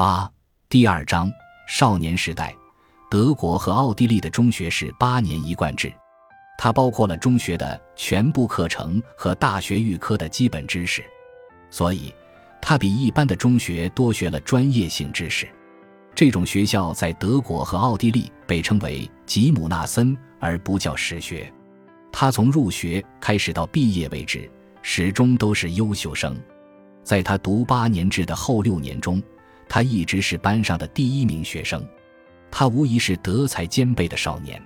八第二章少年时代，德国和奥地利的中学是八年一贯制，它包括了中学的全部课程和大学预科的基本知识，所以它比一般的中学多学了专业性知识。这种学校在德国和奥地利被称为吉姆纳森，而不叫实学。他从入学开始到毕业为止，始终都是优秀生。在他读八年制的后六年中，他一直是班上的第一名学生。他无疑是德才兼备的少年。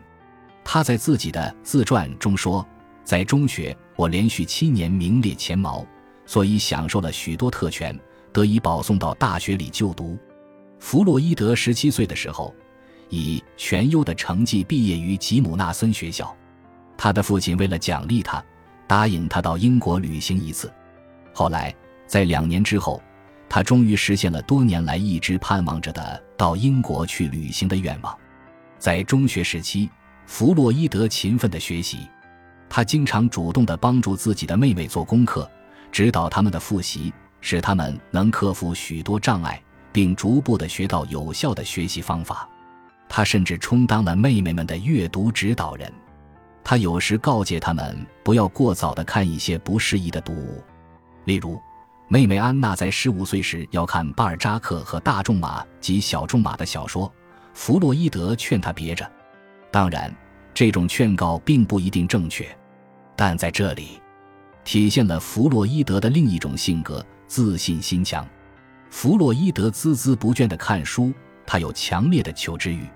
他在自己的自传中说：“在中学，我连续七年名列前茅，所以享受了许多特权，得以保送到大学里就读。”弗洛伊德十七岁的时候，以全优的成绩毕业于吉姆纳森学校。他的父亲为了奖励他，答应他到英国旅行一次。后来，在两年之后，他终于实现了多年来一直盼望着的到英国去旅行的愿望。在中学时期，弗洛伊德勤奋的学习，他经常主动的帮助自己的妹妹做功课，指导他们的复习，使他们能克服许多障碍，并逐步的学到有效的学习方法。他甚至充当了妹妹们的阅读指导人。他有时告诫他们不要过早的看一些不适宜的读物，例如，妹妹安娜在十五岁时要看巴尔扎克和大仲马及小仲马的小说，弗洛伊德劝她别着。当然，这种劝告并不一定正确，但在这里，体现了弗洛伊德的另一种性格——自信心强。弗洛伊德孜孜不倦地看书，他有强烈的求知欲，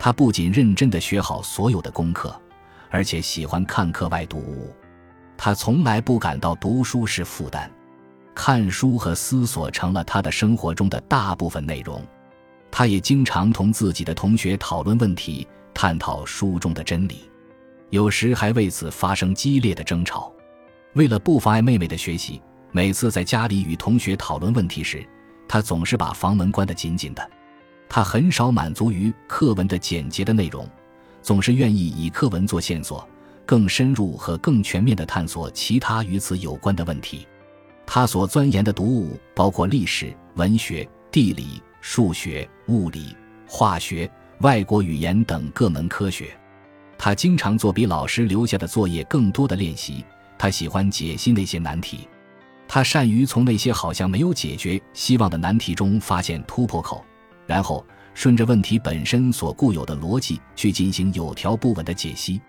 他不仅认真地学好所有的功课。而且喜欢看课外读物，他从来不感到读书是负担，看书和思索成了他的生活中的大部分内容。他也经常同自己的同学讨论问题，探讨书中的真理，有时还为此发生激烈的争吵。为了不妨碍妹妹的学习，每次在家里与同学讨论问题时，他总是把房门关得紧紧的。他很少满足于课文的简洁的内容。总是愿意以课文做线索，更深入和更全面地探索其他与此有关的问题。他所钻研的读物包括历史、文学、地理、数学、物理、化学、外国语言等各门科学。他经常做比老师留下的作业更多的练习。他喜欢解析那些难题。他善于从那些好像没有解决希望的难题中发现突破口，然后。顺着问题本身所固有的逻辑去进行有条不紊的解析，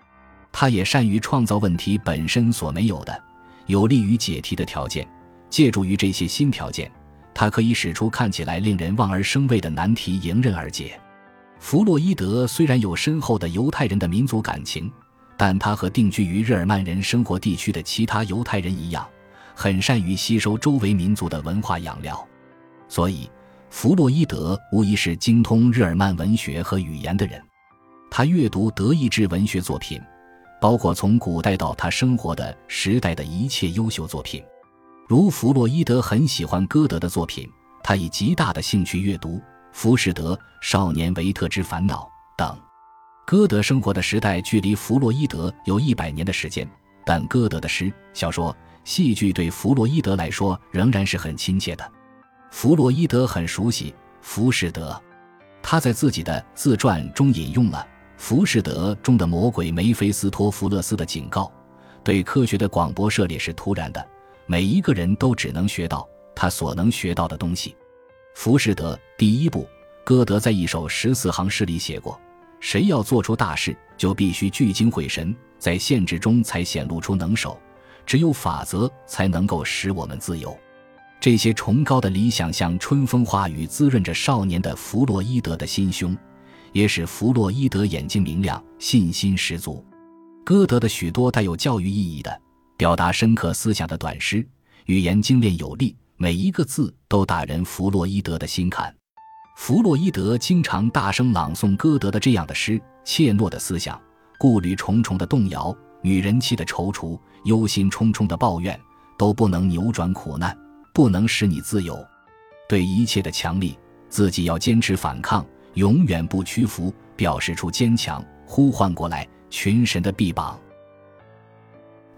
他也善于创造问题本身所没有的有利于解题的条件。借助于这些新条件，他可以使出看起来令人望而生畏的难题迎刃而解。弗洛伊德虽然有深厚的犹太人的民族感情，但他和定居于日耳曼人生活地区的其他犹太人一样，很善于吸收周围民族的文化养料，所以。弗洛伊德无疑是精通日耳曼文学和语言的人，他阅读德意志文学作品，包括从古代到他生活的时代的一切优秀作品。如弗洛伊德很喜欢歌德的作品，他以极大的兴趣阅读《浮士德》《少年维特之烦恼》等。歌德生活的时代距离弗洛伊德有一百年的时间，但歌德的诗、小说、戏剧对弗洛伊德来说仍然是很亲切的。弗洛伊德很熟悉《浮士德》，他在自己的自传中引用了《浮士德》中的魔鬼梅菲斯托弗勒斯的警告：“对科学的广博涉猎是突然的，每一个人都只能学到他所能学到的东西。”《浮士德》第一部，歌德在一首十四行诗里写过：“谁要做出大事，就必须聚精会神，在限制中才显露出能手。只有法则才能够使我们自由。”这些崇高的理想像春风化雨，滋润着少年的弗洛伊德的心胸，也使弗洛伊德眼睛明亮，信心十足。歌德的许多带有教育意义的、表达深刻思想的短诗，语言精炼有力，每一个字都打人弗洛伊德的心坎。弗洛伊德经常大声朗诵歌德的这样的诗：怯懦的思想，顾虑重重的动摇，女人气的踌躇，忧心忡忡的抱怨，都不能扭转苦难。不能使你自由，对一切的强力，自己要坚持反抗，永远不屈服，表示出坚强，呼唤过来群神的臂膀。